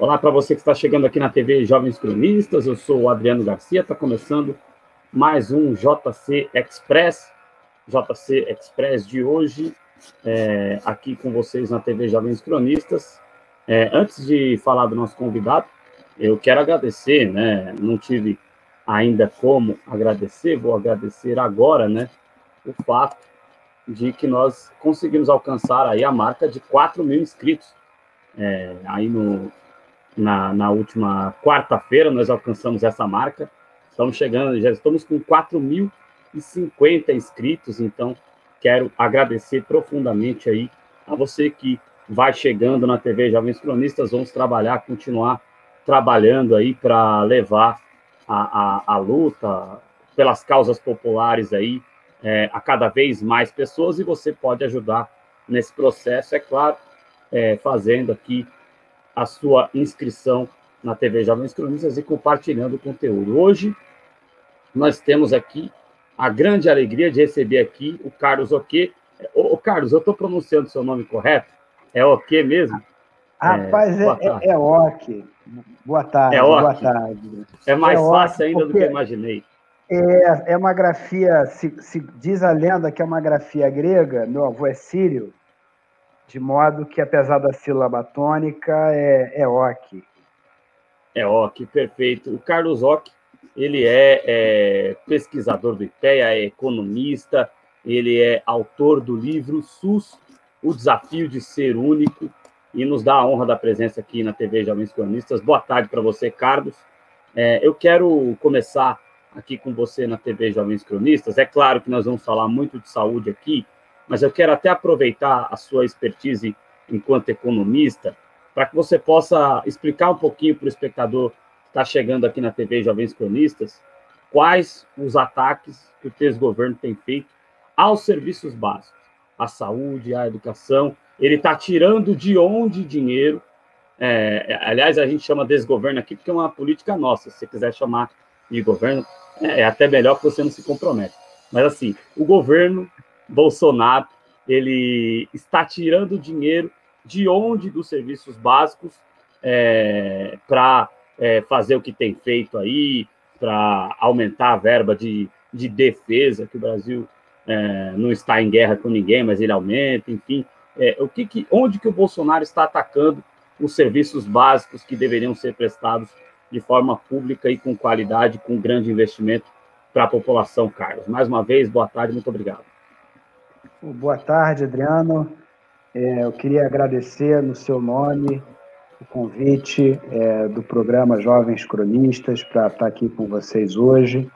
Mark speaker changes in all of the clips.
Speaker 1: Olá para você que está chegando aqui na TV Jovens Cronistas, eu sou o Adriano Garcia, está começando mais um JC Express, JC Express de hoje, é, aqui com vocês na TV Jovens Cronistas. É, antes de falar do nosso convidado, eu quero agradecer, né? Não tive ainda como agradecer, vou agradecer agora, né? O fato de que nós conseguimos alcançar aí a marca de 4 mil inscritos. É, aí no, na, na última quarta-feira nós alcançamos essa marca. Estamos chegando, já estamos com 4.050 inscritos, então quero agradecer profundamente aí a você que vai chegando na TV Jovens Cronistas. Vamos trabalhar, continuar trabalhando aí para levar a, a, a, luta pelas causas populares aí é, a cada vez mais pessoas e você pode ajudar nesse processo, é claro, é, fazendo aqui a sua inscrição na TV Jovens Cronistas e compartilhando o conteúdo. Hoje nós temos aqui a grande alegria de receber aqui o Carlos Oque. Ô, Carlos, eu estou pronunciando seu nome correto? É Oque mesmo?
Speaker 2: Rapaz, é, é, é Ok. Boa tarde. É
Speaker 1: boa tarde. É mais é fácil ainda do que imaginei.
Speaker 2: É, é uma grafia, se, se, diz a lenda que é uma grafia grega, meu avô é sírio, de modo que, apesar da sílaba tônica, é, é Ok.
Speaker 1: É Ok, perfeito. O Carlos Ok, ele é, é pesquisador do IPEA, é economista, ele é autor do livro SUS, O Desafio de Ser Único, e nos dá a honra da presença aqui na TV Jovens Cronistas. Boa tarde para você, Carlos. É, eu quero começar aqui com você na TV Jovens Cronistas. É claro que nós vamos falar muito de saúde aqui, mas eu quero até aproveitar a sua expertise enquanto economista para que você possa explicar um pouquinho para o espectador que está chegando aqui na TV Jovens Cronistas quais os ataques que o desgoverno tem feito aos serviços básicos, à saúde, à educação ele está tirando de onde dinheiro. É, aliás, a gente chama desgoverno aqui porque é uma política nossa. Se você quiser chamar de governo, é, é até melhor que você não se compromete. Mas assim, o governo Bolsonaro ele está tirando dinheiro de onde dos serviços básicos é, para é, fazer o que tem feito aí, para aumentar a verba de, de defesa, que o Brasil é, não está em guerra com ninguém, mas ele aumenta, enfim é, o que, que, onde que o Bolsonaro está atacando os serviços básicos que deveriam ser prestados de forma pública e com qualidade, com grande investimento para a população, Carlos. Mais uma vez, boa tarde, muito obrigado.
Speaker 2: Boa tarde, Adriano. É, eu queria agradecer no seu nome o convite é, do programa Jovens Cronistas para estar aqui com vocês hoje.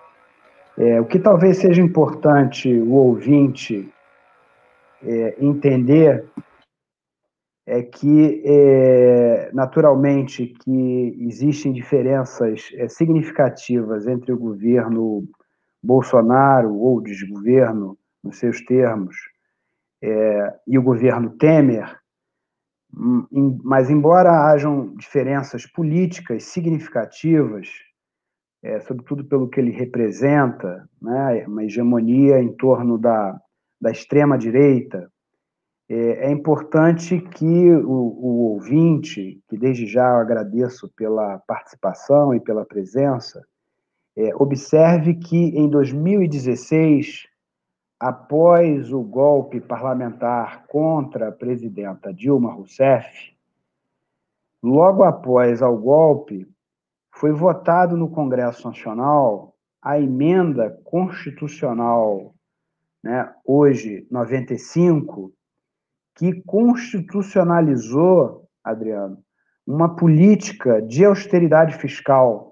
Speaker 2: É, o que talvez seja importante o ouvinte é, entender é que, é, naturalmente, que existem diferenças é, significativas entre o governo Bolsonaro ou desgoverno, nos seus termos, é, e o governo Temer, hum, mas embora hajam diferenças políticas significativas, é, sobretudo pelo que ele representa, né, uma hegemonia em torno da da extrema-direita, é, é, importante que o, o, ouvinte, que desde já eu agradeço pela participação e pela presença, é, observe que em 2016, após o golpe parlamentar contra a presidenta Dilma Rousseff, logo após ao golpe, foi votado no Congresso Nacional a emenda constitucional né, hoje 95, que constitucionalizou, Adriano, uma política de austeridade fiscal,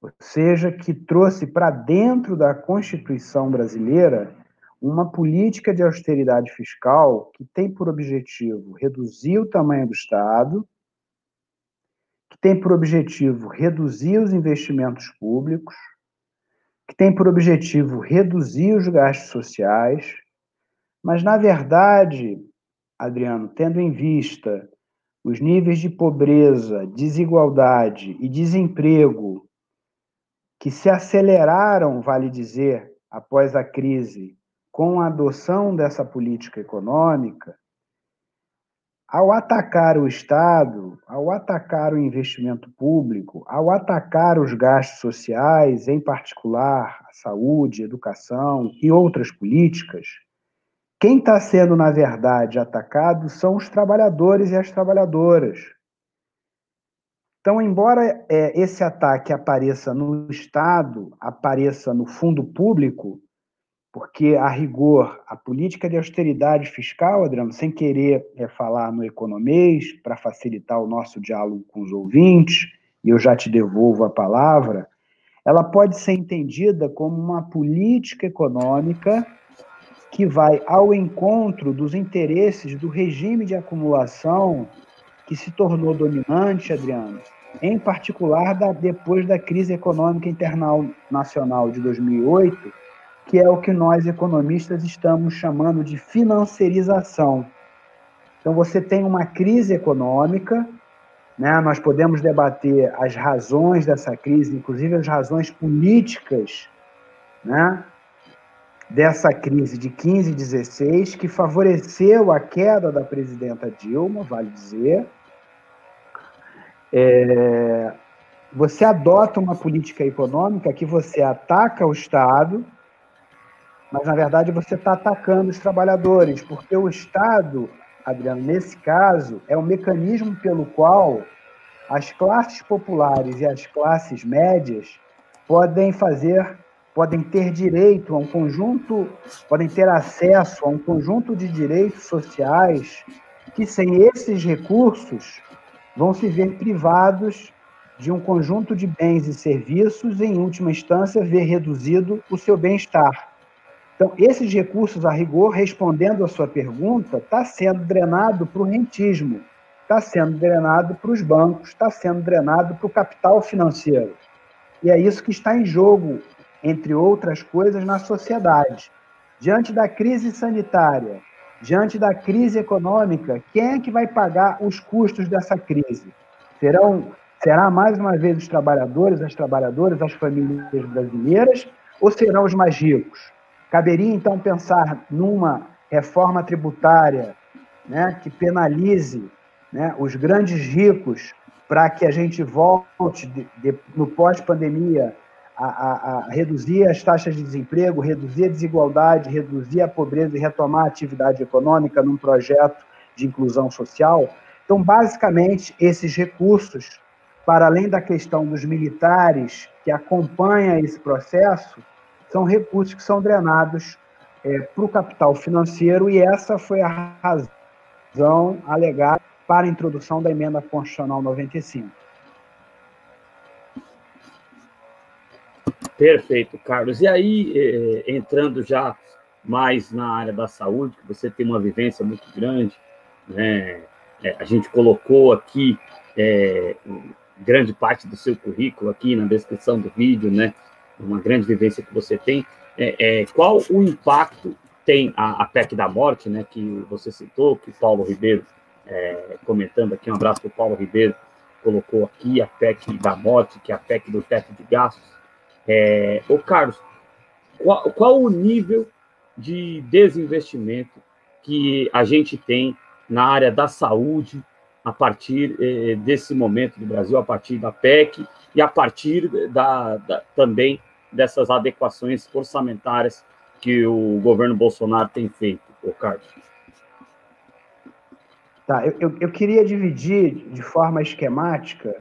Speaker 2: ou seja, que trouxe para dentro da Constituição brasileira uma política de austeridade fiscal que tem por objetivo reduzir o tamanho do Estado, que tem por objetivo reduzir os investimentos públicos, que tem por objetivo reduzir os gastos sociais, mas, na verdade, Adriano, tendo em vista os níveis de pobreza, desigualdade e desemprego que se aceleraram, vale dizer, após a crise, com a adoção dessa política econômica, ao atacar o Estado, ao atacar o investimento público, ao atacar os gastos sociais, em particular a saúde, educação e outras políticas, quem está sendo, na verdade, atacado são os trabalhadores e as trabalhadoras. Então, embora é, esse ataque apareça no Estado, apareça no fundo público, porque, a rigor, a política de austeridade fiscal, Adriano, sem querer é, falar no economês, para facilitar o nosso diálogo com os ouvintes, e eu já te devolvo a palavra, ela pode ser entendida como uma política econômica que vai ao encontro dos interesses do regime de acumulação que se tornou dominante, Adriano, em particular da, depois da crise econômica internacional de 2008, que é o que nós economistas estamos chamando de financiarização. Então você tem uma crise econômica, né? Nós podemos debater as razões dessa crise, inclusive as razões políticas, né? Dessa crise de 15 e 16, que favoreceu a queda da presidenta Dilma, vale dizer. É, você adota uma política econômica que você ataca o Estado, mas na verdade você está atacando os trabalhadores, porque o Estado, Adriano, nesse caso, é o mecanismo pelo qual as classes populares e as classes médias podem fazer, podem ter direito a um conjunto, podem ter acesso a um conjunto de direitos sociais que, sem esses recursos, vão se ver privados de um conjunto de bens e serviços, e, em última instância, ver reduzido o seu bem-estar. Então, esses recursos, a rigor, respondendo à sua pergunta, está sendo drenado para o rentismo, está sendo drenado para os bancos, está sendo drenado para o capital financeiro. E é isso que está em jogo, entre outras coisas, na sociedade. Diante da crise sanitária, diante da crise econômica, quem é que vai pagar os custos dessa crise? Serão, será mais uma vez os trabalhadores, as trabalhadoras, as famílias brasileiras, ou serão os mais ricos? Caberia, então, pensar numa reforma tributária né, que penalize né, os grandes ricos para que a gente volte, de, de, no pós-pandemia, a, a, reduzir as taxas de desemprego, reduzir a desigualdade, reduzir a pobreza e retomar a atividade econômica num projeto de inclusão social. Então, basicamente, esses recursos, para além da questão dos militares que acompanha esse processo, são recursos que são drenados é, para o capital financeiro e essa foi a razão alegada para a introdução da emenda constitucional 95.
Speaker 1: Perfeito, Carlos. E aí, é, entrando já mais na área da saúde, que você tem uma vivência muito grande, né? É, a gente colocou aqui é, grande parte do seu currículo aqui na descrição do vídeo, né? uma grande vivência que você tem, é, é, qual o impacto tem a, a, PEC da morte, né, que você citou, que Paulo Ribeiro, comentando aqui, um abraço para o Paulo Ribeiro, colocou aqui a PEC da morte, que é a PEC do teto de gastos. É, ô Carlos, qual, qual o nível de desinvestimento que a gente tem na área da saúde a partir eh, desse momento do Brasil, a partir da PEC e a partir da, da, também dessas adequações orçamentárias que o governo Bolsonaro tem feito, o Carlos?
Speaker 2: Tá, eu, eu queria dividir de forma esquemática,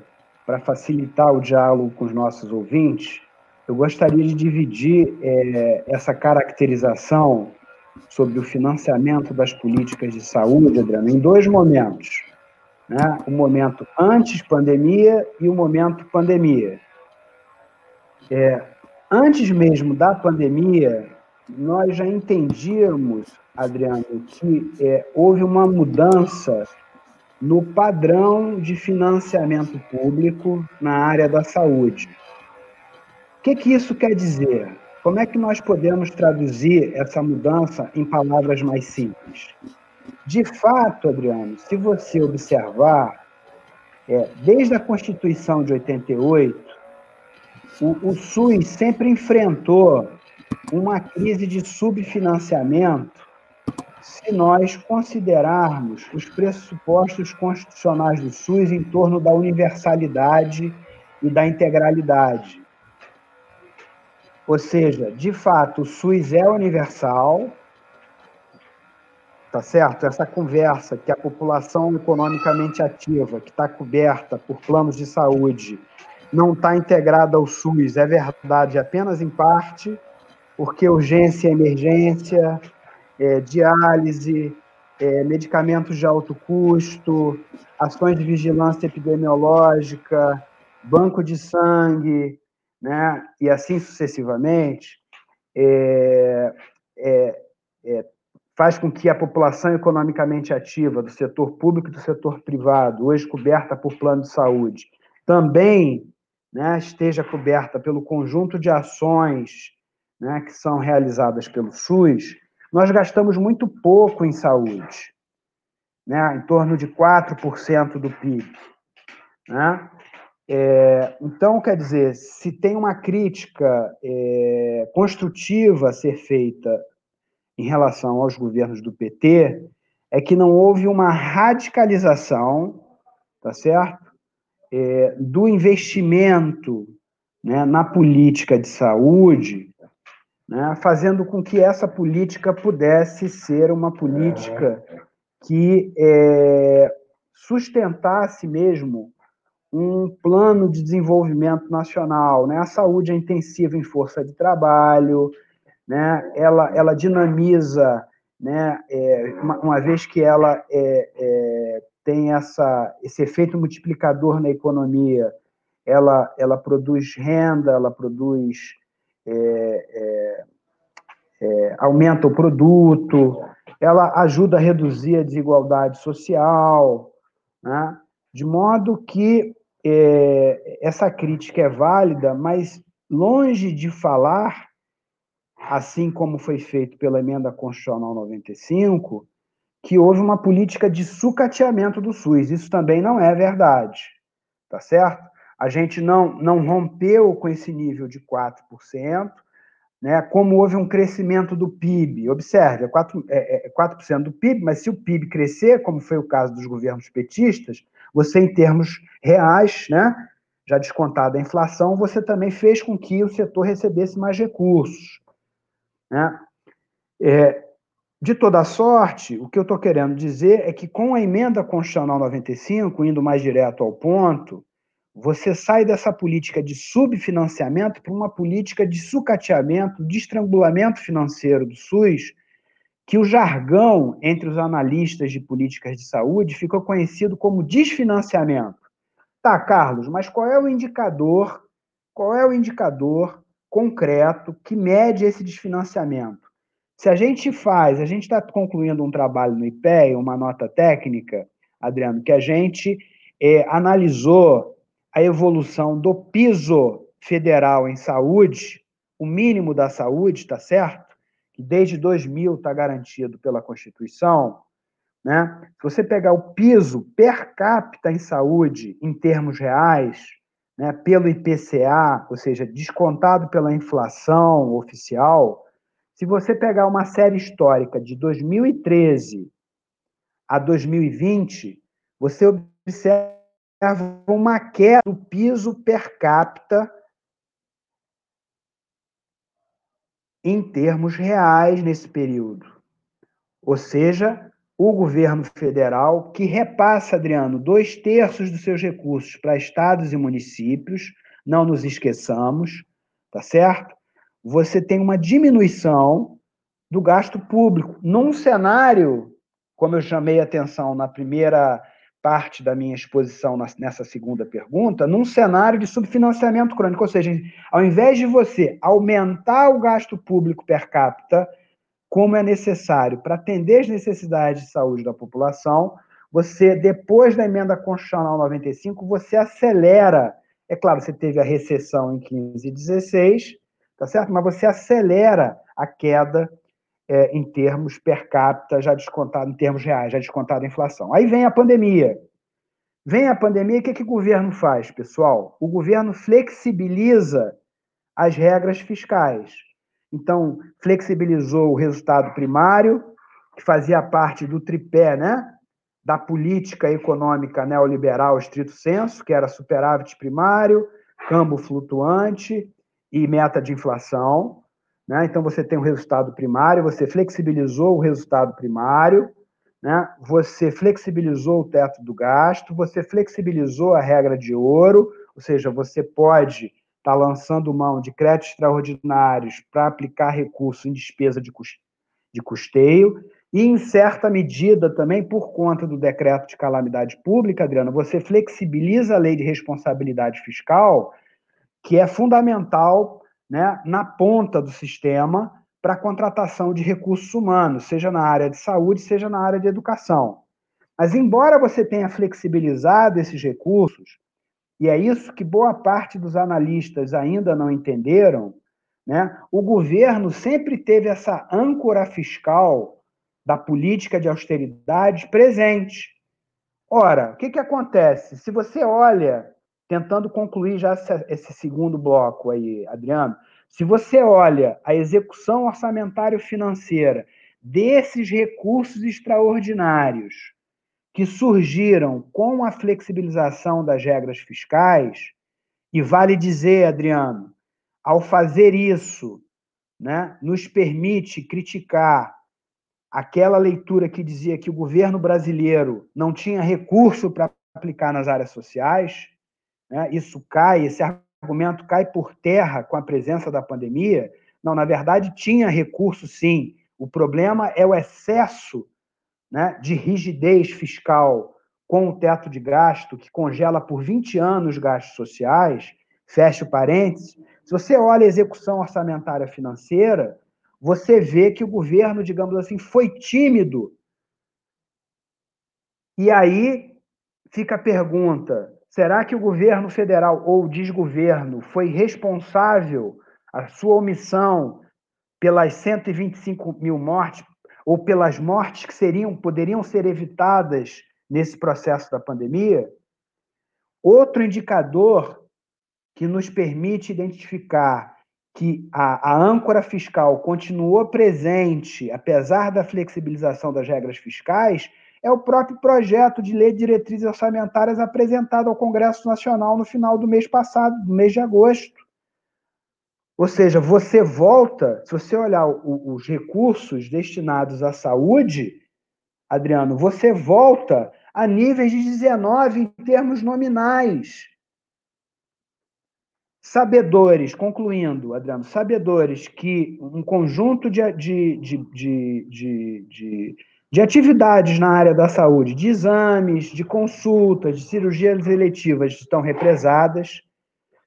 Speaker 2: para facilitar o diálogo com os nossos ouvintes, eu gostaria de dividir é, essa caracterização sobre o financiamento das políticas de saúde, Adriano, em dois momentos. Né? O momento antes pandemia e o momento pandemia. É, antes mesmo da pandemia, nós já entendíamos, Adriano, que é, houve uma mudança no padrão de financiamento público na área da saúde. Que, que isso quer dizer? Como é que nós podemos traduzir essa mudança em palavras mais simples? De fato, Adriano, se você observar, é, desde a Constituição de 88, o, o SUS sempre enfrentou uma crise de subfinanciamento se nós considerarmos os pressupostos constitucionais do SUS em torno da universalidade e da integralidade. Ou seja, de fato, o SUS é universal, tá certo? Essa conversa que a população economicamente ativa, que está coberta por planos de saúde, não está integrada ao SUS, é verdade apenas em parte, porque urgência emergência, é, diálise, é, medicamentos de alto custo, ações de vigilância epidemiológica, banco de sangue, né, e assim sucessivamente, é, é, é, faz com que a população economicamente ativa do setor público e do setor privado, hoje coberta por plano de saúde, também né, esteja coberta pelo conjunto de ações né, que são realizadas pelo SUS, nós gastamos muito pouco em saúde, né, em torno de 4% do PIB. Né? É, então, quer dizer, se tem uma crítica é, construtiva a ser feita em relação aos governos do PT, é que não houve uma radicalização, tá certo? É, do investimento né, na política de saúde, né, fazendo com que essa política pudesse ser uma política que é, sustentasse mesmo um plano de desenvolvimento nacional, né? A saúde é intensiva em força de trabalho, né? Ela, ela dinamiza, né? É, uma, uma, vez que ela é, é, tem essa, esse efeito multiplicador na economia, ela, ela produz renda, ela produz é, é, é, aumenta o produto, ela ajuda a reduzir a desigualdade social, né? de modo que é, essa crítica é válida, mas longe de falar, assim como foi feito pela emenda constitucional 95, que houve uma política de sucateamento do SUS. Isso também não é verdade, tá certo? A gente não, não rompeu com esse nível de 4%, né, como houve um crescimento do PIB. Observe, é 4%, é, é 4 do PIB, mas se o PIB crescer, como foi o caso dos governos petistas, você, em termos reais, né, já descontada a inflação, você também fez com que o setor recebesse mais recursos. Né? É, de toda sorte, o que eu estou querendo dizer é que com a emenda constitucional 95, indo mais direto ao ponto, você sai dessa política de subfinanciamento para uma política de sucateamento, de estrangulamento financeiro do SUS, que o jargão entre os analistas de políticas de saúde ficou conhecido como desfinanciamento. Tá, Carlos, mas qual é o indicador? Qual é o indicador concreto que mede esse desfinanciamento? Se a gente faz, a gente está concluindo um trabalho no IPE, uma nota técnica, Adriano, que a gente é, analisou a evolução do piso federal em saúde, o mínimo da saúde, tá certo? Que desde 2000 está garantido pela Constituição, né? se você pegar o piso per capita em saúde, em termos reais, né, pelo IPCA, ou seja, descontado pela inflação oficial, se você pegar uma série histórica de 2013 a 2020, você observa uma queda do piso per capita em termos reais nesse período. Ou seja, o governo federal, que repassa, Adriano, dois terços dos seus recursos para estados e municípios, não nos esqueçamos, tá certo? Você tem uma diminuição do gasto público num cenário, como eu chamei a atenção na primeira parte da minha exposição nessa segunda pergunta, num cenário de subfinanciamento crônico, ou seja, ao invés de você aumentar o gasto público per capita, como é necessário para atender as necessidades de saúde da população, você, depois da emenda constitucional 95, você acelera, é claro, você teve a recessão em 15 e 16, tá certo? Mas você acelera a queda é, em termos per capita, já descontado, em termos reais, já descontado a inflação. Aí vem a pandemia. Vem a pandemia, o que, que o governo faz, pessoal? O governo flexibiliza as regras fiscais. Então, flexibilizou o resultado primário, que fazia parte do tripé, né? Da política econômica neoliberal estrito senso, que era superávit primário, câmbio flutuante e meta de inflação. Né? Então, você tem o resultado primário, você flexibilizou o resultado primário, né? você flexibilizou o teto do gasto, você flexibilizou a regra de ouro, ou seja, você pode estar tá lançando mão de créditos extraordinários para aplicar recurso em despesa de, de custeio, e, em certa medida, também por conta do decreto de calamidade pública, Adriano, você flexibiliza a lei de responsabilidade fiscal, que é fundamental né, na ponta do sistema para a contratação de recursos humanos, seja na área de saúde, seja na área de educação. Mas, embora você tenha flexibilizado esses recursos, e é isso que boa parte dos analistas ainda não entenderam, né, o governo sempre teve essa âncora fiscal da política de austeridade presente. Ora, o que, que acontece? Se você olha tentando concluir já esse segundo bloco aí, Adriano, se você olha a execução orçamentária financeira desses recursos extraordinários que surgiram com a flexibilização das regras fiscais, e vale dizer, Adriano, ao fazer isso, né, nos permite criticar aquela leitura que dizia que o governo brasileiro não tinha recurso para aplicar nas áreas sociais, né? isso cai, esse argumento cai por terra com a presença da pandemia. Não, na verdade, tinha recurso sim. O problema é o excesso né, de rigidez fiscal com o teto de gasto, que congela por 20 anos gastos sociais, fecha o parênteses. Se você olha a execução orçamentária financeira, você vê que o governo, digamos assim, foi tímido. E aí fica a pergunta: Será que o governo federal ou desgoverno foi responsável, a sua omissão, pelas 125 mil mortes, ou pelas mortes que seriam, poderiam ser evitadas nesse processo da pandemia? Outro indicador que nos permite identificar que a, a âncora fiscal continuou presente, apesar da flexibilização das regras fiscais, é o próprio projeto de lei de diretrizes orçamentárias apresentado ao Congresso Nacional no final do mês passado, do mês de agosto. Ou seja, você volta, se você olhar os recursos destinados à saúde, Adriano, você volta a níveis de 19 em termos nominais. Sabedores, concluindo, Adriano, sabedores que um conjunto de, de, de, de de atividades na área da saúde, de exames, de consultas, de cirurgias eletivas estão represadas,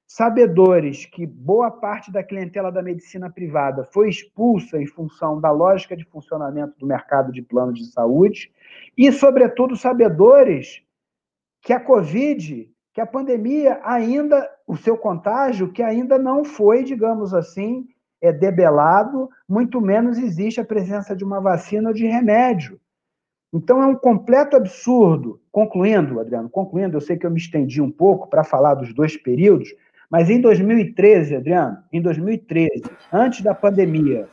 Speaker 2: sabedores que boa parte da clientela da medicina privada foi expulsa em função da lógica de funcionamento do mercado de planos de saúde, e, sobretudo, sabedores que a Covid, que a pandemia ainda, o seu contágio, que ainda não foi, digamos assim, é debelado, muito menos existe a presença de uma vacina ou de remédio. Então é um completo absurdo. Concluindo, Adriano, concluindo, eu sei que eu me estendi um pouco para falar dos dois períodos, mas em 2013, Adriano, em 2013, antes da pandemia,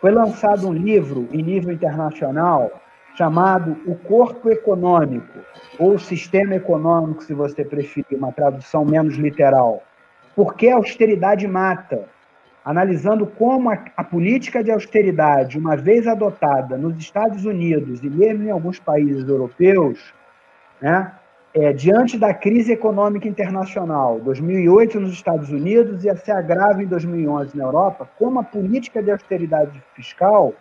Speaker 2: foi lançado um livro em nível internacional chamado O Corpo Econômico, ou Sistema Econômico, se você preferir uma tradução menos literal. Por que a austeridade mata? Analisando como a, a, política de austeridade, uma vez adotada nos Estados Unidos e mesmo em alguns países europeus, né, é, diante da crise econômica internacional, 2008 nos Estados Unidos e se agrava em 2011 na Europa, como a política de austeridade fiscal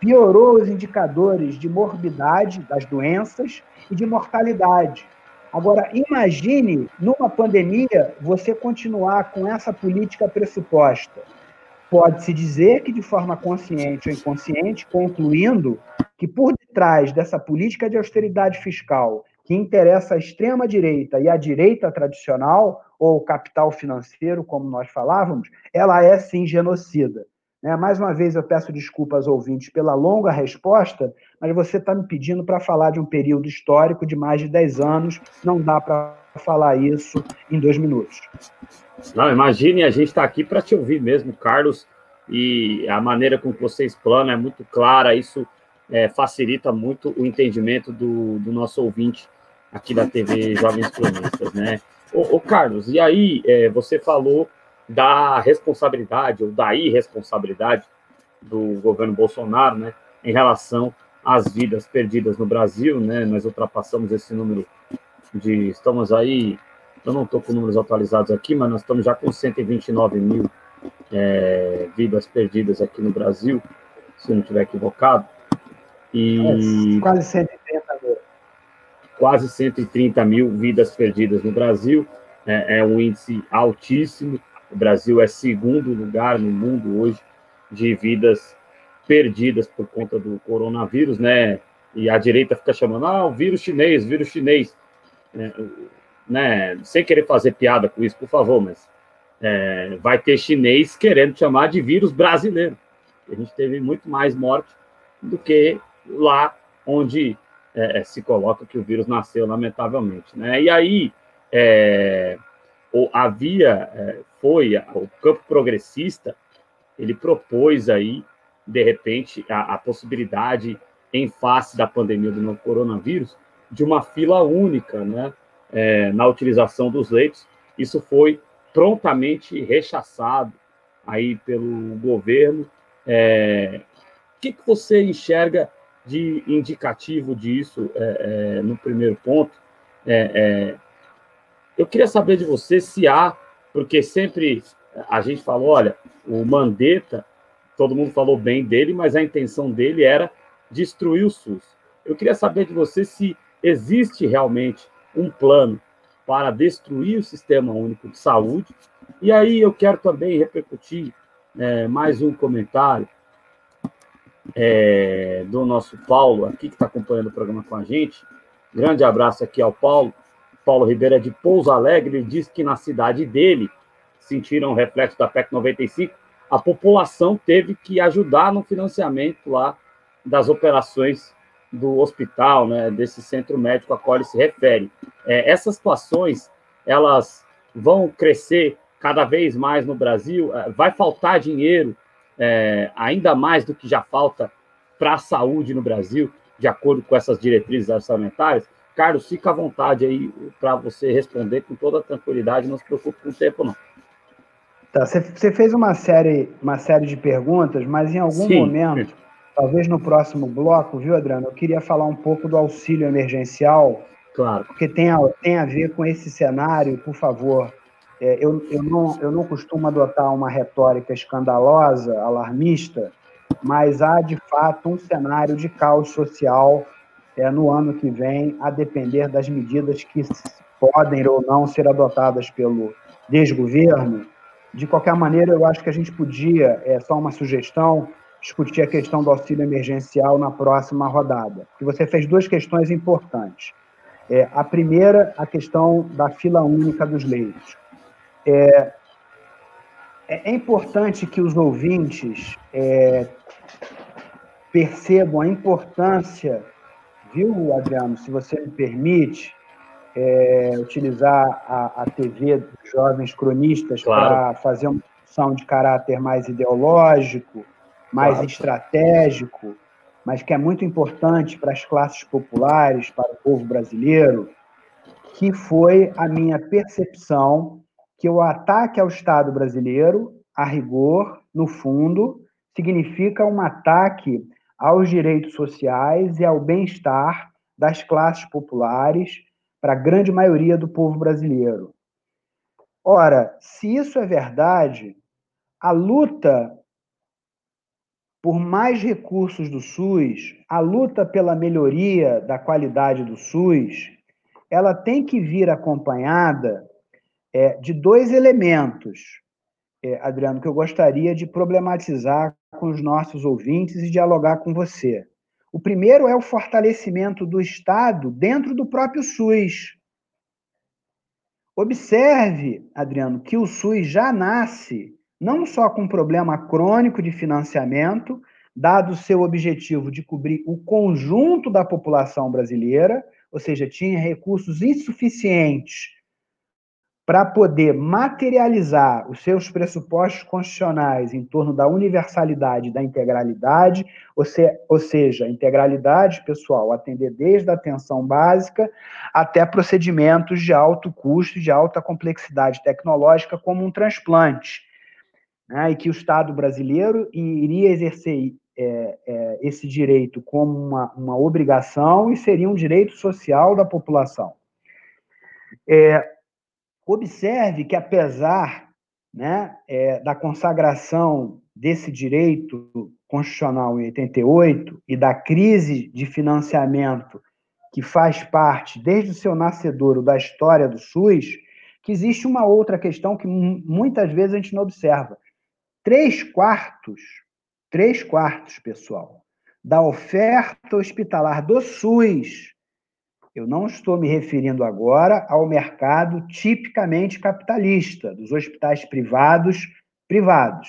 Speaker 2: piorou os indicadores de morbidade das doenças e de mortalidade. Agora, imagine, numa pandemia, você continuar com essa política pressuposta Pode-se dizer que, de forma consciente ou inconsciente, concluindo que por detrás dessa política de austeridade fiscal que interessa à extrema-direita e à direita tradicional, ou capital financeiro, como nós falávamos, ela é sim genocida. Né? Mais uma vez, eu peço desculpas aos ouvintes pela longa resposta, mas você está me pedindo para falar de um período histórico de mais de 10 anos, não dá para falar isso em dois minutos.
Speaker 1: Não, imagine, a gente está aqui para te ouvir mesmo, Carlos, e a maneira com que você explana é muito clara, isso é, facilita muito o entendimento do, do, nosso ouvinte aqui da TV Jovens Cronistas, né? Ô, ô Carlos, e aí é, você falou da responsabilidade ou da irresponsabilidade do governo Bolsonaro, né, em relação às vidas perdidas no Brasil, né? Nós ultrapassamos esse número de, estamos aí, eu não estou com números atualizados aqui, mas nós estamos já com 129 mil é, vidas perdidas aqui no Brasil, se não estiver equivocado.
Speaker 2: E quase 130 mil.
Speaker 1: Quase 130 mil vidas perdidas no Brasil. É, é um índice altíssimo. O Brasil é segundo lugar no mundo hoje de vidas perdidas por conta do coronavírus, né? E a direita fica chamando, ah, o vírus chinês, vírus chinês. É, né? Sem querer fazer piada com isso, por favor, mas é, vai ter chinês querendo chamar de vírus brasileiro. A gente teve muito mais morte do que lá onde é, é, se coloca que o vírus nasceu, lamentavelmente. Né? E aí, é, o, havia, é, foi, o campo progressista, ele propôs aí, de repente, a, a possibilidade, em face da pandemia do novo coronavírus, de uma fila única né, é, na utilização dos leitos. Isso foi prontamente rechaçado aí pelo governo. É, o que, que você enxerga de indicativo disso é, é, no primeiro ponto? Eu queria saber de você se há, porque sempre a gente falou, olha, o Mandetta, todo mundo falou bem dele, mas a intenção dele era destruir o SUS. Eu queria saber de você se existe realmente um plano para destruir o Sistema Único de Saúde. E aí eu quero também repercutir é, mais um comentário é, do nosso Paulo, aqui que está acompanhando o programa com a gente. Grande abraço aqui ao Paulo. Paulo Ribeiro é de Pouso Alegre, ele diz que na cidade dele sentiram o reflexo da PEC 95, a população teve que ajudar no financiamento lá das operações do hospital, né, desse centro médico a qual ele se refere. É, essas situações, elas vão crescer cada vez mais no Brasil, é, vai faltar dinheiro é, ainda mais do que já falta para a saúde no Brasil, de acordo com essas diretrizes orçamentárias. Carlos, fica à vontade aí para você responder com toda tranquilidade, não se preocupe com o tempo, não.
Speaker 2: Tá, você fez uma série, uma série de perguntas, mas em algum Sim. momento Talvez no próximo bloco, viu, Adriano? Eu queria falar um pouco do auxílio emergencial.
Speaker 1: Claro.
Speaker 2: Porque tem a, tem a ver com esse cenário, por favor. É, eu, eu, não, eu não costumo adotar uma retórica escandalosa, alarmista, mas há de fato um cenário de caos social é, no ano que vem, a depender das medidas que podem ou não ser adotadas pelo desgoverno. De qualquer maneira, eu acho que a gente podia, é só uma sugestão, discutir a questão do auxílio emergencial na próxima rodada. Você fez duas questões importantes. É, a primeira, a questão da fila única dos leitos. É, é importante que os ouvintes é, percebam a importância, viu, Adriano, se você me permite, é, utilizar a, a TV dos jovens cronistas claro. para fazer uma discussão de caráter mais ideológico, mais claro. estratégico, mas que é muito importante para as classes populares, para o povo brasileiro, que foi a minha percepção que o ataque ao Estado brasileiro, a rigor, no fundo, significa um ataque aos direitos sociais e ao bem-estar das classes populares para a grande maioria do povo brasileiro. Ora, se isso é verdade, a luta por mais recursos do SUS, a luta pela melhoria da qualidade do SUS, ela tem que vir acompanhada é, de dois elementos, é, Adriano, que eu gostaria de problematizar com os nossos ouvintes e dialogar com você. O primeiro é o fortalecimento do Estado dentro do próprio SUS. Observe, Adriano, que o SUS já nasce não só com problema crônico de financiamento, dado o seu objetivo de cobrir o conjunto da população brasileira, ou seja, tinha recursos insuficientes para poder materializar os seus pressupostos constitucionais em torno da universalidade e da integralidade, ou, se, ou seja, integralidade, pessoal, atender desde a atenção básica até procedimentos de alto custo, de alta complexidade tecnológica, como um transplante, né, e que o Estado brasileiro iria exercer é, é, esse direito como uma, uma obrigação e seria um direito social da população. É, Observe que, apesar né, é, da consagração desse direito constitucional em 88 e da crise de financiamento que faz parte, desde o seu nascedouro, da história do SUS, que existe uma outra questão que muitas vezes a gente não observa. Três quartos, três quartos, pessoal, da oferta hospitalar do SUS eu não estou me referindo agora ao mercado tipicamente capitalista, dos hospitais privados privados.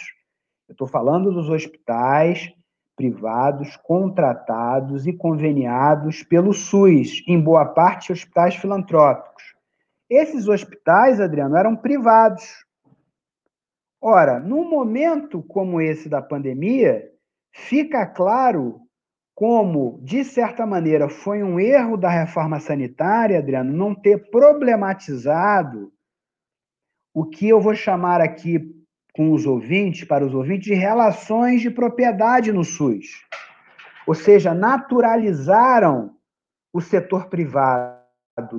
Speaker 2: Eu estou falando dos hospitais privados contratados e conveniados pelo SUS, em boa parte hospitais filantrópicos. Esses hospitais, Adriano, eram privados. Ora, num momento como esse da pandemia, fica claro como, de certa maneira, foi um erro da reforma sanitária, Adriano, não ter problematizado o que eu vou chamar aqui com os ouvintes, para os ouvintes, de relações de propriedade no SUS. Ou seja, naturalizaram o setor privado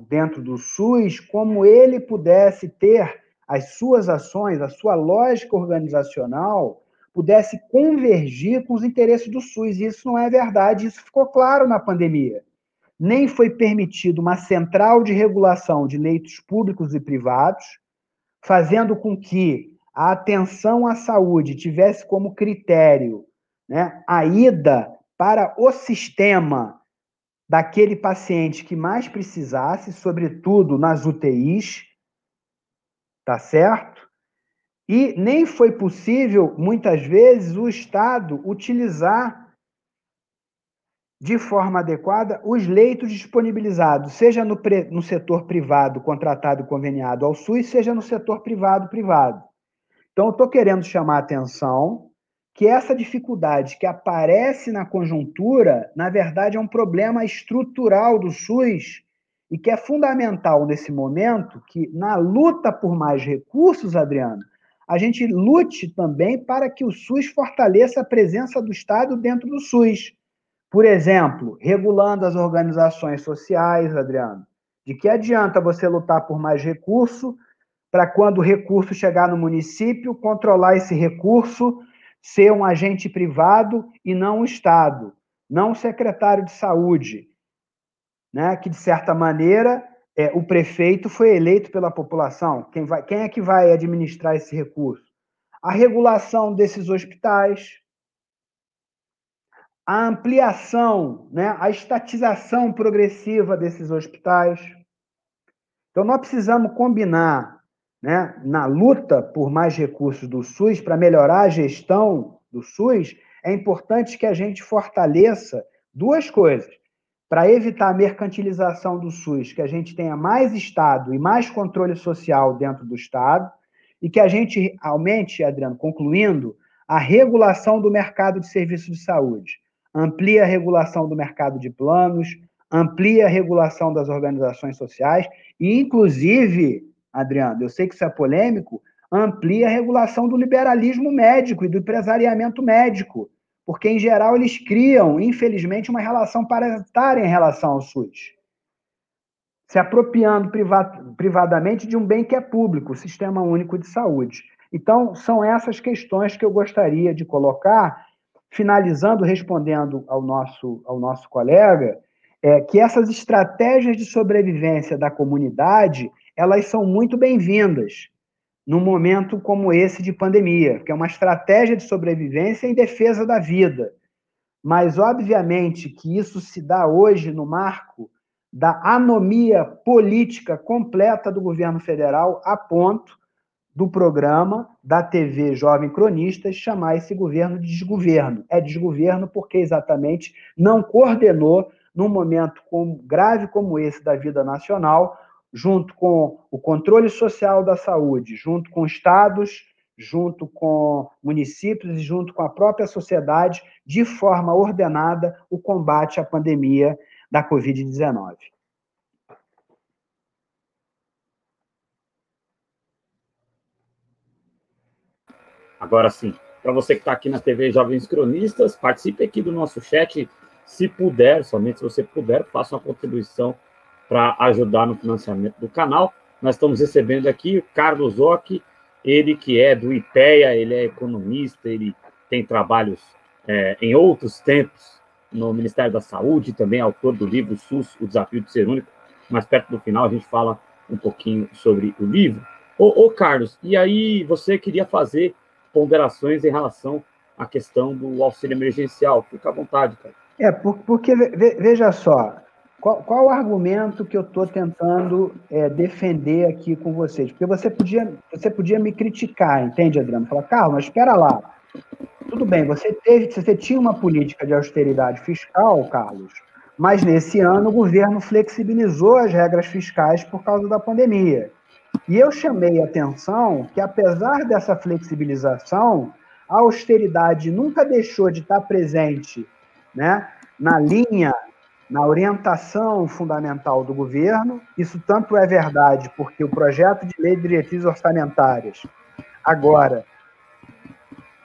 Speaker 2: dentro do SUS como ele pudesse ter as suas ações, a sua lógica organizacional pudesse convergir com os interesses do SUS. E isso não é verdade, isso ficou claro na pandemia. Nem foi permitido uma central de regulação de leitos públicos e privados, fazendo com que a atenção à saúde tivesse como critério né, a ida para o sistema daquele paciente que mais precisasse, sobretudo nas UTIs, tá certo? E nem foi possível, muitas vezes, o Estado utilizar de forma adequada os leitos disponibilizados, seja no, pre, no setor privado contratado e conveniado ao SUS, seja no setor privado privado. Então, estou querendo chamar a atenção que essa dificuldade que aparece na conjuntura, na verdade, é um problema estrutural do SUS e que é fundamental nesse momento que, na luta por mais recursos, Adriano, a gente lute também para que o SUS fortaleça a presença do Estado dentro do SUS. Por exemplo, regulando as organizações sociais, Adriano. De que adianta você lutar por mais recurso para quando o recurso chegar no município, controlar esse recurso, ser um agente privado e não o Estado, não o secretário de saúde, né? que, de certa maneira, é, o prefeito foi eleito pela população. Quem, vai, quem é que vai administrar esse recurso? A regulação desses hospitais, a ampliação, né, a estatização progressiva desses hospitais. Então, nós precisamos combinar, né, na luta por mais recursos do SUS, para melhorar a gestão do SUS, é importante que a gente fortaleça duas coisas para evitar a mercantilização do SUS, que a gente tenha mais Estado e mais controle social dentro do Estado, e que a gente aumente, Adriano, concluindo, a regulação do mercado de serviços de saúde. Amplia a regulação do mercado de planos, amplia a regulação das organizações sociais e, inclusive, Adriano, eu sei que isso é polêmico, amplia a regulação do liberalismo médico e do empresariamento médico porque, em geral, eles criam, infelizmente, uma relação parasitária em relação ao SUS, se apropriando privadamente de um bem que é público, o Sistema Único de Saúde. Então, são essas questões que eu gostaria de colocar, finalizando, respondendo ao nosso, ao nosso colega, é, que essas estratégias de sobrevivência da comunidade, elas são muito bem-vindas num momento como esse de pandemia, que é uma estratégia de sobrevivência em defesa da vida. Mas, obviamente, que isso se dá hoje no marco da anomia política completa do governo federal, a ponto do programa da TV Jovem Cronistas chamar esse governo de desgoverno. É desgoverno porque exatamente não coordenou, num momento grave como esse da vida nacional, junto com o controle social da saúde, junto com estados, junto com municípios e junto com a própria sociedade, de forma ordenada, o combate à pandemia da Covid-19.
Speaker 1: Agora sim, para você que está aqui na TV Jovens Cronistas, participe aqui do nosso chat, se puder, somente se você puder, faça uma contribuição para ajudar no financiamento do canal. Nós estamos recebendo aqui o Carlos Ock, ele que é do IPEA, ele é economista, ele tem trabalhos é, em outros tempos no Ministério da Saúde, também é autor do livro SUS, O Desafio de Ser Único. Mais perto do final a gente fala um pouquinho sobre o livro. Ô, ô Carlos, e aí você queria fazer ponderações em relação à questão do auxílio emergencial? Fica à vontade, cara.
Speaker 2: É, porque, veja só, qual, qual o argumento que eu estou tentando é, defender aqui com vocês? Porque você podia, você podia me criticar, entende, Adriano? Falar, Carlos, mas espera lá. Tudo bem, você, teve, você tinha uma política de austeridade fiscal, Carlos, mas nesse ano o governo flexibilizou as regras fiscais por causa da pandemia. E eu chamei a atenção que, apesar dessa flexibilização, a austeridade nunca deixou de estar presente né, na linha na orientação fundamental do governo. Isso tanto é verdade porque o projeto de lei de diretrizes orçamentárias agora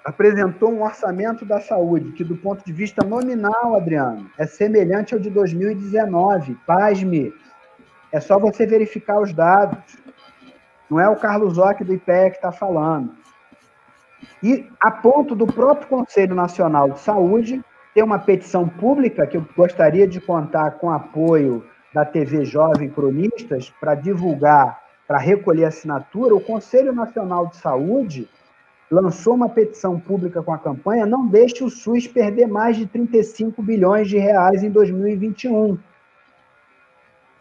Speaker 2: apresentou um orçamento da saúde que, do ponto de vista nominal, Adriano, é semelhante ao de 2019. Pasme. É só você verificar os dados. Não é o Carlos Ock do IPE que está falando. E a ponto do próprio Conselho Nacional de Saúde tem uma petição pública que eu gostaria de contar com apoio da TV Jovem Cronistas para divulgar, para recolher assinatura. O Conselho Nacional de Saúde lançou uma petição pública com a campanha Não deixe o SUS perder mais de 35 bilhões de reais em 2021.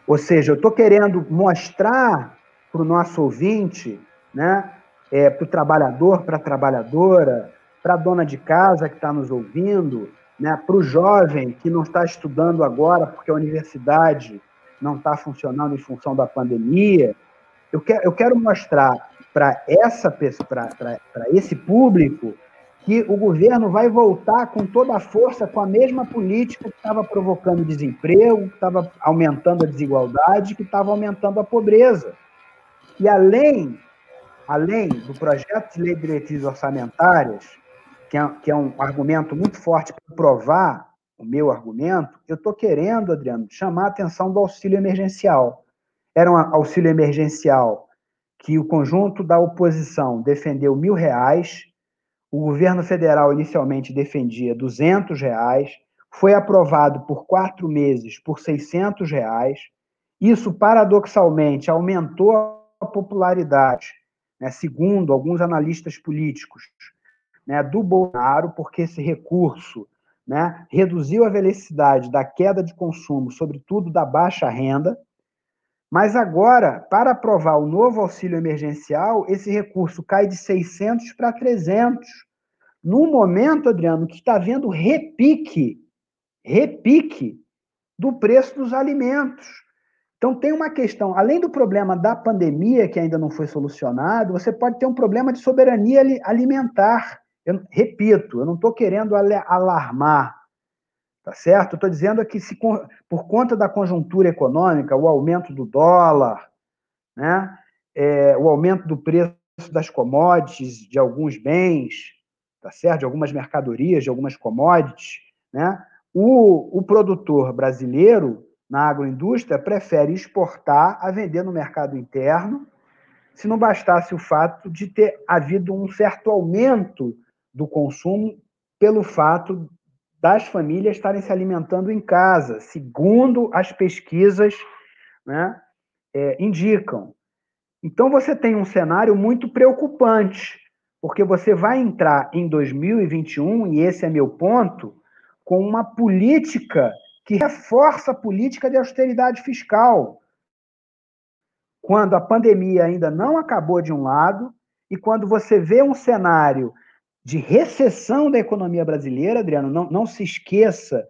Speaker 2: Ou seja, eu estou querendo mostrar para o nosso ouvinte, né, é, para o trabalhador, para a trabalhadora, para a dona de casa que está nos ouvindo, né, para o jovem que não está estudando agora porque a universidade não está funcionando em função da pandemia, eu quero, eu quero mostrar para essa para esse público que o governo vai voltar com toda a força com a mesma política que estava provocando desemprego, que estava aumentando a desigualdade, que estava aumentando a pobreza. E além, além do projeto de lei de diretrizes orçamentárias, que é, que é um argumento muito forte para provar o meu argumento, eu estou querendo, Adriano, chamar a atenção do auxílio emergencial. Era um auxílio emergencial que o conjunto da oposição defendeu mil reais, o governo federal inicialmente defendia duzentos reais, foi aprovado por quatro meses por seiscentos reais. Isso, paradoxalmente, aumentou a popularidade, né, segundo alguns analistas políticos, né, do Bolsonaro, porque esse recurso né, reduziu a velocidade da queda de consumo, sobretudo da baixa renda. Mas agora, para aprovar o novo auxílio emergencial, esse recurso cai de 600 para 300. No momento, Adriano, que está havendo repique, repique do preço dos alimentos. Então, tem uma questão, além do problema da pandemia, que ainda não foi solucionado, você pode ter um problema de soberania alimentar. Eu repito, eu não estou querendo alarmar, tá certo? Estou dizendo que se por conta da conjuntura econômica, o aumento do dólar, né, é, o aumento do preço das commodities, de alguns bens, tá certo? De algumas mercadorias, de algumas commodities, né? O, o produtor brasileiro na agroindústria prefere exportar a vender no mercado interno, se não bastasse o fato de ter havido um certo aumento do consumo pelo fato das famílias estarem se alimentando em casa, segundo as pesquisas né, é, indicam. Então, você tem um cenário muito preocupante, porque você vai entrar em 2021, e esse é meu ponto, com uma política que reforça a política de austeridade fiscal. Quando a pandemia ainda não acabou de um lado, e quando você vê um cenário de recessão da economia brasileira, Adriano, não, não se esqueça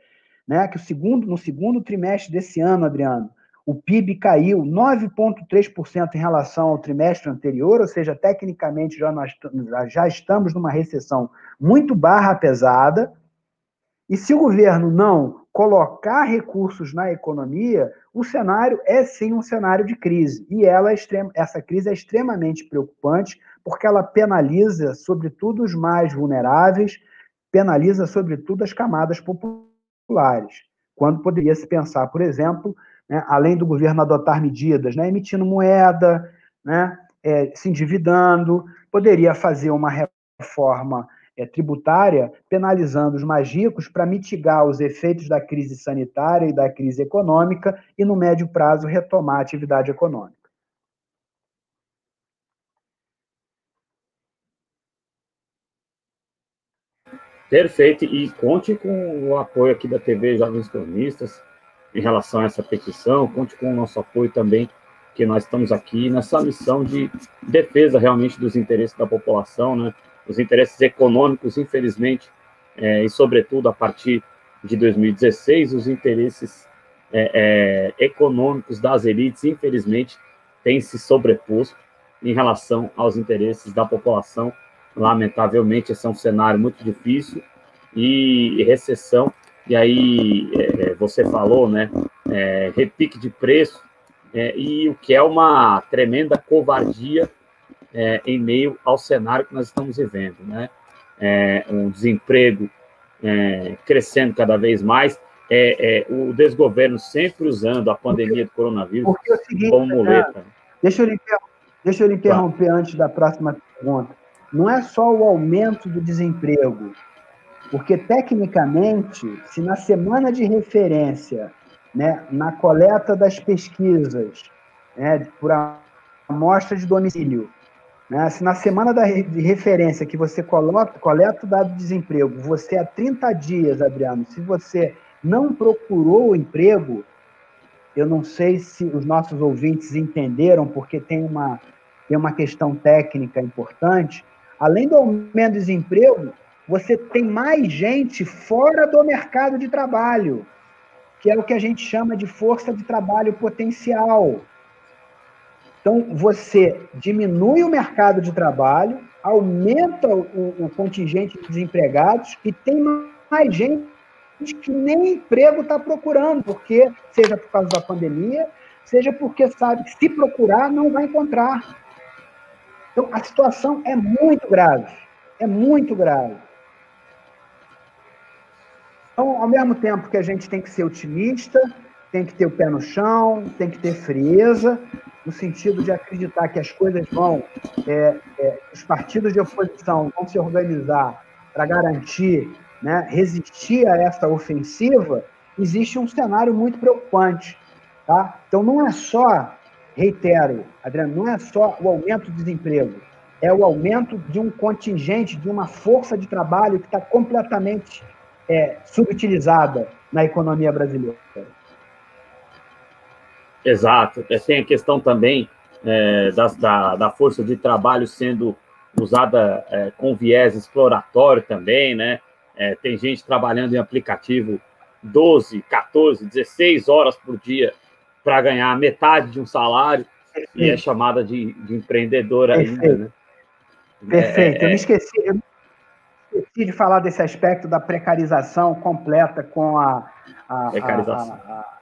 Speaker 2: né, que o segundo, no segundo trimestre desse ano, Adriano, o PIB caiu 9,3% em relação ao trimestre anterior, ou seja, tecnicamente já, nós, já estamos numa recessão muito barra pesada. E se o governo não colocar recursos na economia, o cenário é sim um cenário de crise. E ela é extrema, essa crise é extremamente preocupante, porque ela penaliza, sobretudo, os mais vulneráveis, penaliza, sobretudo, as camadas populares. Quando poderia se pensar, por exemplo, né, além do governo adotar medidas, né, emitindo moeda, né, é, se endividando, poderia fazer uma reforma é, tributária penalizando os mais ricos para mitigar os efeitos da crise sanitária e da crise econômica e, no médio prazo, retomar a atividade econômica.
Speaker 1: Perfeito, e conte com o apoio aqui da TV Jovens Cronistas, em relação a essa petição. Conte com o nosso apoio também, que nós estamos aqui nessa missão de defesa realmente dos interesses da população, né? Os interesses econômicos, infelizmente, é, e sobretudo a partir de 2016, os interesses é, é, econômicos das elites, infelizmente, têm se sobreposto em relação aos interesses da população. Lamentavelmente, esse é um cenário muito difícil e recessão e aí é, você falou, né, é, repique de preço, é, e o que é uma tremenda covardia é, em meio ao cenário que nós estamos vivendo, né? É, um desemprego é, crescendo cada vez mais, é, o desgoverno sempre usando a pandemia do coronavírus seguinte, como muleta.
Speaker 2: Deixa eu lhe, deixa eu lhe interromper antes da próxima pergunta. Não é só o aumento do desemprego, porque, tecnicamente, se na semana de referência, né, na coleta das pesquisas, né, por amostra de domicílio, né, se na semana da, de referência que você coloca, coleta o dado de desemprego, você há 30 dias, Adriano, se você não procurou o emprego, eu não sei se os nossos ouvintes entenderam, porque tem uma, tem uma questão técnica importante. Além do aumento do desemprego, você tem mais gente fora do mercado de trabalho, que é o que a gente chama de força de trabalho potencial. Então, você diminui o mercado de trabalho, aumenta o, o contingente de desempregados e tem mais gente que nem emprego está procurando, porque seja por causa da pandemia, seja porque sabe que se procurar não vai encontrar. Então, a situação é muito grave, é muito grave. Então, ao mesmo tempo que a gente tem que ser otimista, tem que ter o pé no chão, tem que ter frieza, no sentido de acreditar que as coisas vão, é, é, os partidos de oposição vão se organizar para garantir, né, resistir a essa ofensiva, existe um cenário muito preocupante. Tá? Então, não é só, reitero, Adriano, não é só o aumento do desemprego, é o aumento de um contingente, de uma força de trabalho que está completamente é, subutilizada na economia brasileira.
Speaker 1: Exato. É, tem a questão também é, da, da força de trabalho sendo usada é, com viés exploratório também, né? É, tem gente trabalhando em aplicativo 12, 14, 16 horas por dia para ganhar metade de um salário e é chamada de, de empreendedora Perfeito. ainda, né?
Speaker 2: Perfeito. eu me esqueci, eu esqueci de falar desse aspecto da precarização completa com a, a,
Speaker 1: precarização.
Speaker 2: a, a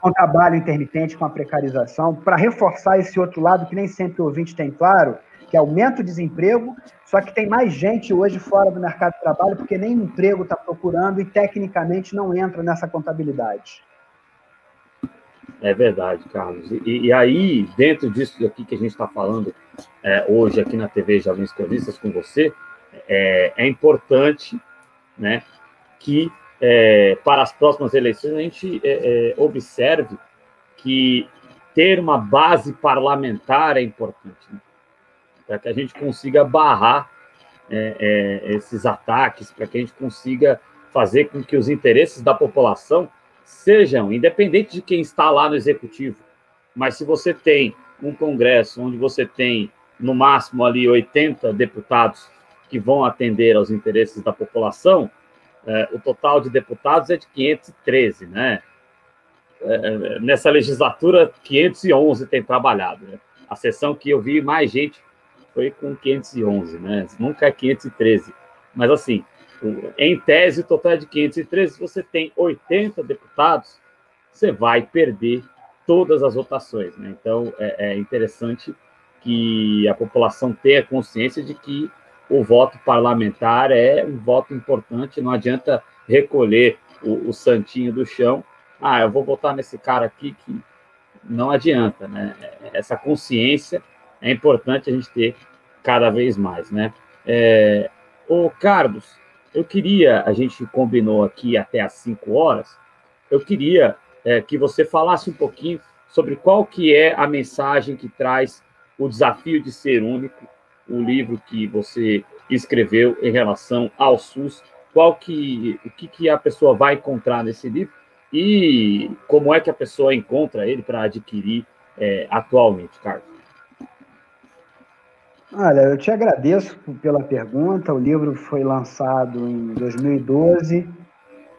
Speaker 2: com o trabalho intermitente, com a precarização, para reforçar esse outro lado que nem sempre o ouvinte tem claro, que aumenta o desemprego, só que tem mais gente hoje fora do mercado de trabalho porque nem emprego está procurando e tecnicamente não entra nessa contabilidade.
Speaker 1: É verdade, Carlos. E, e aí, dentro disso aqui que a gente está falando é, hoje aqui na TV Jovens Cronistas com você, é, é importante né, que é, para as próximas eleições a gente é, é, observe que ter uma base parlamentar é importante, né, para que a gente consiga barrar é, esses ataques, para que a gente consiga fazer com que os interesses da população sejam, independente de quem está lá no executivo, mas se você tem um congresso onde você tem no máximo ali 80 deputados que vão atender aos interesses da população, é, o total de deputados é de 513, né? é, é, nessa legislatura, 511 tem trabalhado. Né? A sessão que eu vi mais gente foi com 511, né? Nunca é 513. Mas, assim, em tese, o total é de 513. Você tem 80 deputados, você vai perder todas as votações. Né? Então, é, é interessante que a população tenha consciência de que o voto parlamentar é um voto importante, não adianta recolher o, o santinho do chão. Ah, eu vou votar nesse cara aqui que não adianta, né? Essa consciência é importante a gente ter cada vez mais, né? É, ô, Carlos, eu queria, a gente combinou aqui até às 5 horas, eu queria é, que você falasse um pouquinho sobre qual que é a mensagem que traz o desafio de ser único, o livro que você escreveu em relação ao SUS, qual que, o que, que a pessoa vai encontrar nesse livro e como é que a pessoa encontra ele para adquirir é, atualmente, Carlos?
Speaker 2: Olha, eu te agradeço pela pergunta. O livro foi lançado em 2012.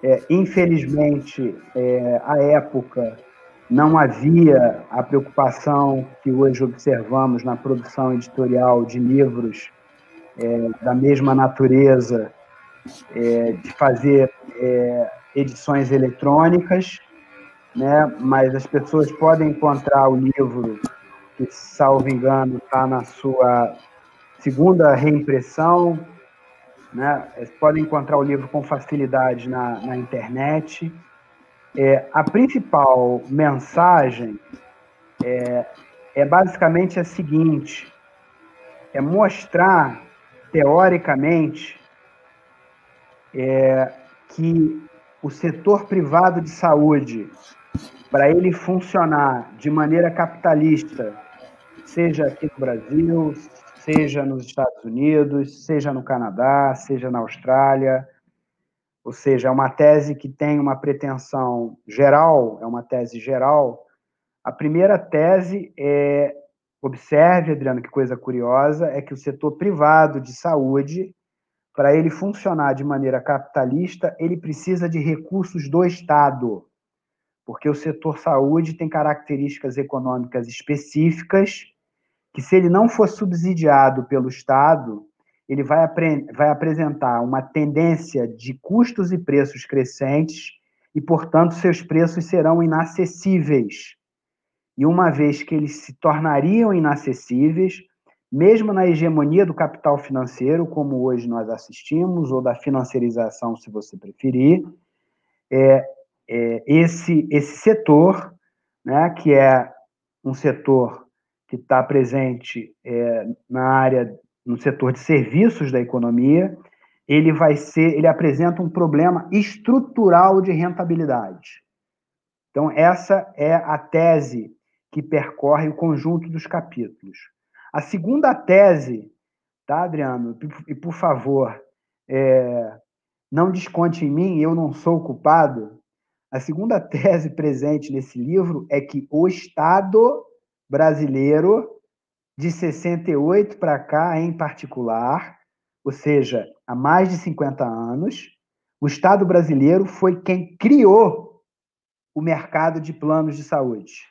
Speaker 2: É, infelizmente, é, à época, não havia a preocupação que hoje observamos na produção editorial de livros é, da mesma natureza, é, de fazer é, edições eletrônicas, né? mas as pessoas podem encontrar o livro, que, salvo engano, está na sua segunda reimpressão, né? podem encontrar o livro com facilidade na, na internet. É, a principal mensagem é, é basicamente a seguinte: é mostrar teoricamente é, que o setor privado de saúde, para ele funcionar de maneira capitalista, seja aqui no Brasil, seja nos Estados Unidos, seja no Canadá, seja na Austrália, ou seja, é uma tese que tem uma pretensão geral, é uma tese geral. A primeira tese é, observe, Adriano, que coisa curiosa, é que o setor privado de saúde, para ele funcionar de maneira capitalista, ele precisa de recursos do Estado, porque o setor saúde tem características econômicas específicas que, se ele não for subsidiado pelo Estado, ele vai, vai apresentar uma tendência de custos e preços crescentes e, portanto, seus preços serão inacessíveis. E uma vez que eles se tornariam inacessíveis, mesmo na hegemonia do capital financeiro, como hoje nós assistimos, ou da financiarização, se você preferir, é, é, esse, esse setor, né, que é um setor que está presente é, na área no setor de serviços da economia, ele vai ser, ele apresenta um problema estrutural de rentabilidade. Então essa é a tese que percorre o conjunto dos capítulos. A segunda tese, tá, Adriano? E por favor, é, não desconte em mim, eu não sou culpado. A segunda tese presente nesse livro é que o Estado brasileiro de 68 para cá, em particular, ou seja, há mais de 50 anos, o Estado brasileiro foi quem criou o mercado de planos de saúde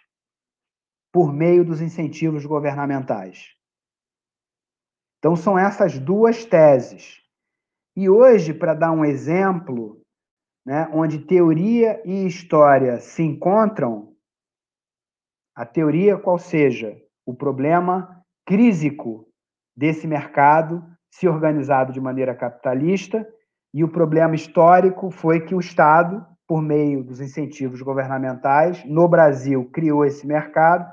Speaker 2: por meio dos incentivos governamentais. Então, são essas duas teses. E hoje, para dar um exemplo, né, onde teoria e história se encontram, a teoria qual seja o problema crísico desse mercado se organizado de maneira capitalista, e o problema histórico foi que o Estado, por meio dos incentivos governamentais, no Brasil criou esse mercado.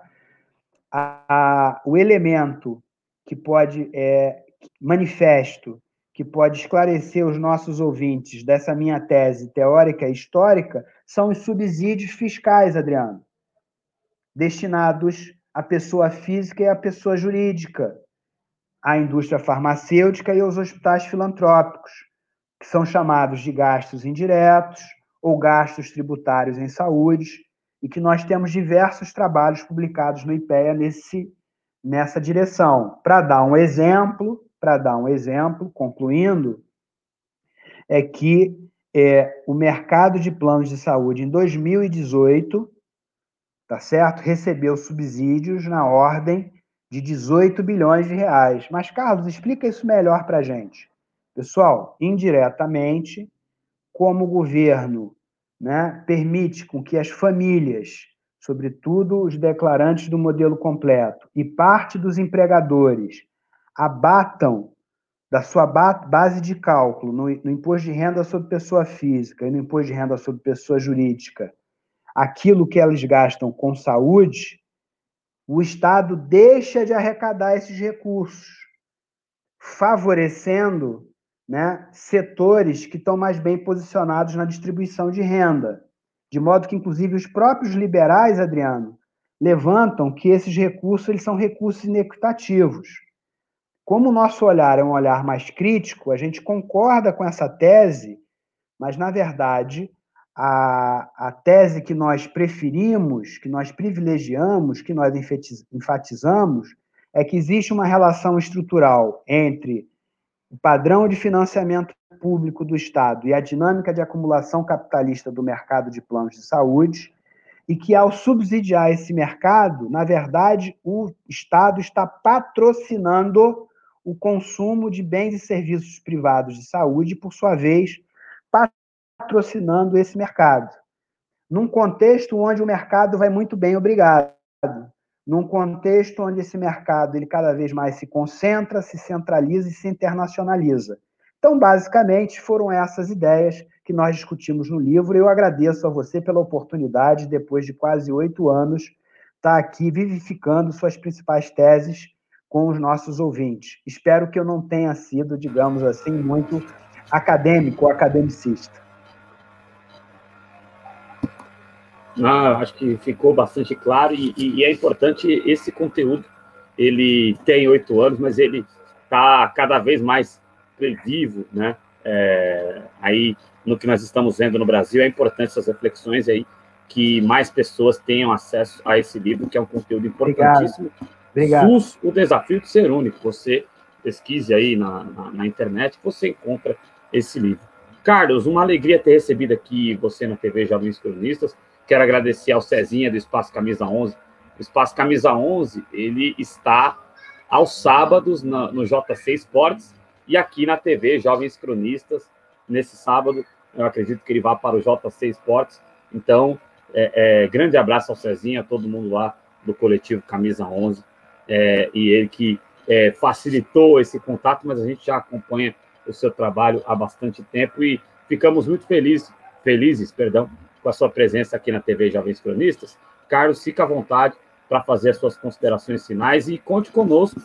Speaker 2: A, a, o elemento que pode, é, manifesto, que pode esclarecer os nossos ouvintes dessa minha tese teórica e histórica, são os subsídios fiscais, Adriano, destinados a pessoa física e a pessoa jurídica, a indústria farmacêutica e os hospitais filantrópicos, que são chamados de gastos indiretos ou gastos tributários em saúde, e que nós temos diversos trabalhos publicados no IPEA nesse, nessa direção. Para dar um exemplo, para dar um exemplo, concluindo, é que é, o mercado de planos de saúde em 2018 tá certo? Recebeu subsídios na ordem de 18 bilhões de reais. Mas, Carlos, explica isso melhor para a gente. Pessoal, indiretamente, como o governo né, permite com que as famílias, sobretudo os declarantes do modelo completo, e parte dos empregadores abatam da sua base de cálculo no, no imposto de renda sobre pessoa física e no imposto de renda sobre pessoa jurídica aquilo que eles gastam com saúde, o Estado deixa de arrecadar esses recursos, favorecendo né, setores que estão mais bem posicionados na distribuição de renda. De modo que, inclusive, os próprios liberais, Adriano, levantam que esses recursos eles são recursos inequitativos. Como o nosso olhar é um olhar mais crítico, a gente concorda com essa tese, mas, na verdade, a, a tese que nós preferimos, que nós privilegiamos, que nós enfatizamos, é que existe uma relação estrutural entre o padrão de financiamento público do Estado e a dinâmica de acumulação capitalista do mercado de planos de saúde, e que, ao subsidiar esse mercado, na verdade, o Estado está patrocinando o consumo de bens e serviços privados de saúde, por sua vez, patrocinando esse mercado. Num contexto onde o mercado vai muito bem, obrigado. Num contexto onde esse mercado ele cada vez mais se concentra, se centraliza e se internacionaliza. Então, basicamente, foram essas ideias que nós discutimos no livro. Eu agradeço a você pela oportunidade, depois de quase oito anos, estar tá aqui vivificando suas principais teses com os nossos ouvintes. Espero que eu não tenha sido, digamos assim, muito acadêmico ou academicista.
Speaker 1: Ah, acho que ficou bastante claro e, e, é importante esse conteúdo. Ele tem oito anos, mas ele está cada vez mais vivo, né? É, aí no que nós estamos vendo no Brasil é importante essas reflexões aí que mais pessoas tenham acesso a esse livro, que é um conteúdo importantíssimo.
Speaker 2: Obrigado.
Speaker 1: SUS, o desafio de ser único. Você pesquise aí na, na, na internet, você encontra esse livro. Carlos, uma alegria ter recebido aqui você na TV Jovens Cronistas. Quero agradecer ao Cezinha do Espaço Camisa 11. O Espaço Camisa 11, ele está aos sábados na, no JC Esportes e aqui na TV Jovens Cronistas. Nesse sábado, eu acredito que ele vá para o JC Esportes. Então, é, é, grande abraço ao Cezinha, a todo mundo lá do coletivo Camisa 11. É, e ele que é, facilitou esse contato, mas a gente já acompanha o seu trabalho há bastante tempo e ficamos muito felizes, felizes perdão, com a sua presença aqui na TV Jovens Cronistas. Carlos, fica à vontade para fazer as suas considerações finais e conte conosco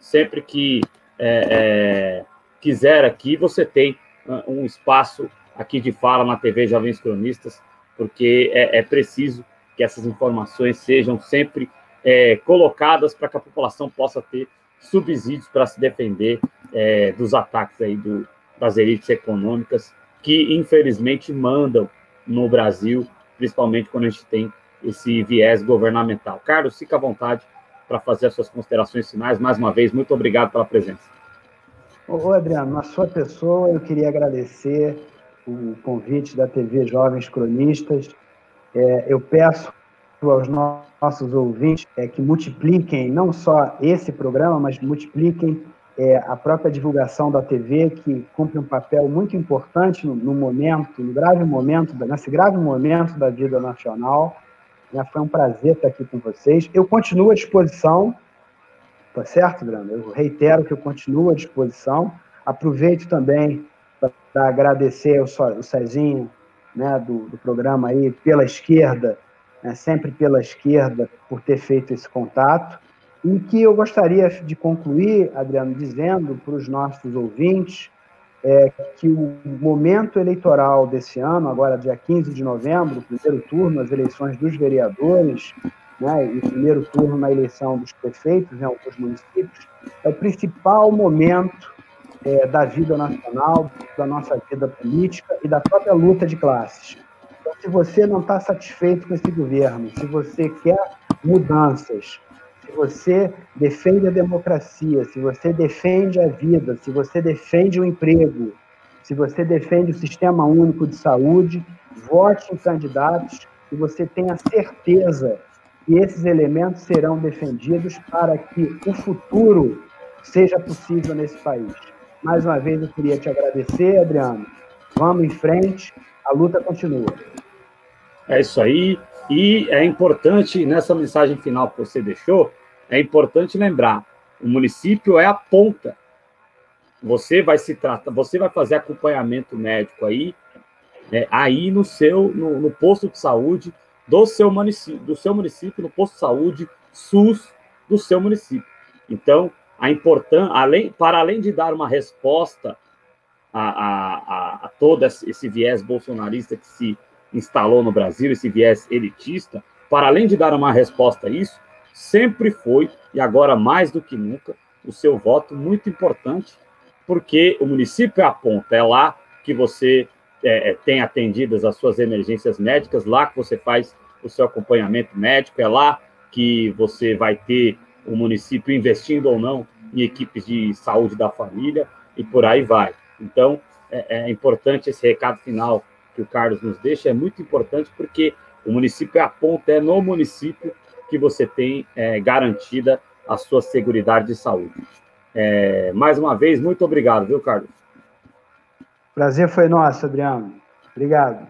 Speaker 1: sempre que é, é, quiser aqui. Você tem uh, um espaço aqui de fala na TV Jovens Cronistas, porque é, é preciso que essas informações sejam sempre é, colocadas para que a população possa ter subsídios para se defender é, dos ataques aí do, das elites econômicas que infelizmente mandam no Brasil, principalmente quando a gente tem esse viés governamental. Carlos, fica à vontade para fazer as suas considerações finais. Mais uma vez, muito obrigado pela presença.
Speaker 2: Ô, Adriano, na sua pessoa, eu queria agradecer o convite da TV Jovens Cronistas. É, eu peço aos nossos ouvintes é, que multipliquem não só esse programa, mas multipliquem é, a própria divulgação da TV, que cumpre um papel muito importante no, no momento, no grave momento, nesse grave momento da vida nacional. Né? Foi um prazer estar aqui com vocês. Eu continuo à disposição, tá certo, Brando? Eu reitero que eu continuo à disposição. Aproveito também para agradecer o, o Cezinho, né, do, do programa aí, pela esquerda, né, sempre pela esquerda, por ter feito esse contato e que eu gostaria de concluir, Adriano, dizendo para os nossos ouvintes é, que o momento eleitoral desse ano, agora dia 15 de novembro, primeiro turno, as eleições dos vereadores, né, e primeiro turno na eleição dos prefeitos em alguns municípios, é o principal momento é, da vida nacional, da nossa vida política e da própria luta de classes. Então, se você não está satisfeito com esse governo, se você quer mudanças, se você defende a democracia, se você defende a vida, se você defende o emprego, se você defende o sistema único de saúde, vote em candidatos e você tenha certeza e esses elementos serão defendidos para que o futuro seja possível nesse país. Mais uma vez, eu queria te agradecer, Adriano. Vamos em frente, a luta continua.
Speaker 1: É isso aí. E é importante, nessa mensagem final que você deixou, é importante lembrar: o município é a ponta. Você vai se tratar, você vai fazer acompanhamento médico aí, né, aí no seu, no, no posto de saúde do seu município, do seu município, no posto de saúde SUS do seu município. Então, a importância, além, para além de dar uma resposta a, a, a, a todo esse viés bolsonarista que se instalou no Brasil, esse viés elitista, para além de dar uma resposta a isso, sempre foi, e agora mais do que nunca, o seu voto muito importante, porque o município é a ponta, é lá que você é, é, tem atendidas as suas emergências médicas, lá que você faz o seu acompanhamento médico, é lá que você vai ter o município investindo ou não em equipes de saúde da família e por aí vai. Então, é, é importante esse recado final que o Carlos nos deixa, é muito importante porque o município é a ponta, é no município que você tem é, garantida a sua segurança de saúde. É, mais uma vez, muito obrigado, viu, Carlos?
Speaker 2: Prazer foi nosso, Adriano. Obrigado.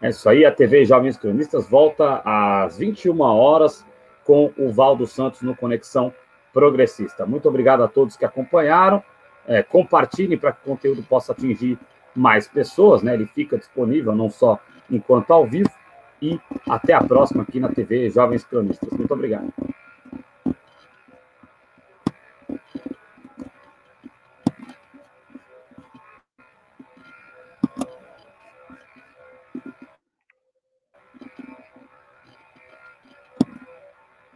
Speaker 1: É isso aí, a TV Jovens Cronistas volta às 21 horas com o Valdo Santos no Conexão Progressista. Muito obrigado a todos que acompanharam. É, compartilhem para que o conteúdo possa atingir mais pessoas, né? Ele fica disponível não só enquanto ao vivo. E até a próxima aqui na TV Jovens Cronistas. Muito obrigado.